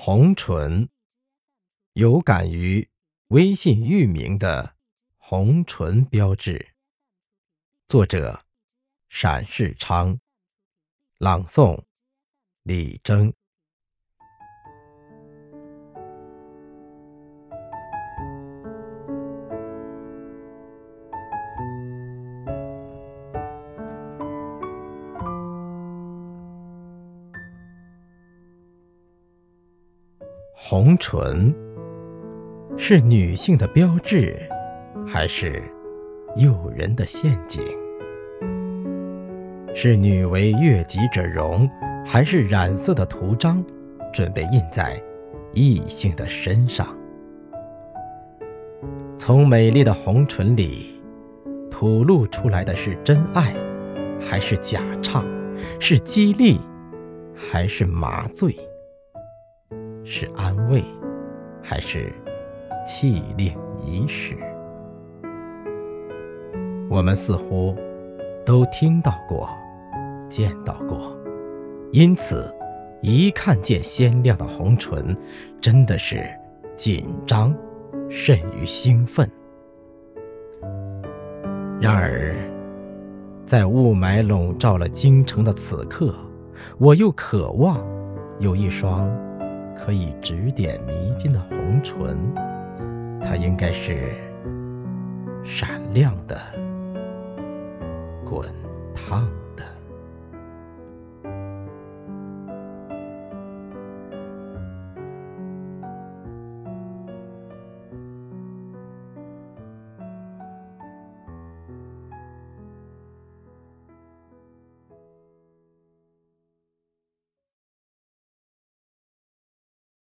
红唇，有感于微信域名的红唇标志。作者：陕世昌，朗诵：李征。红唇是女性的标志，还是诱人的陷阱？是女为悦己者容，还是染色的图章，准备印在异性的身上？从美丽的红唇里吐露出来的是真爱，还是假唱？是激励，还是麻醉？是安慰，还是气令仪式？我们似乎都听到过，见到过，因此一看见鲜亮的红唇，真的是紧张甚于兴奋。然而，在雾霾笼罩了京城的此刻，我又渴望有一双。可以指点迷津的红唇，它应该是闪亮的、滚烫。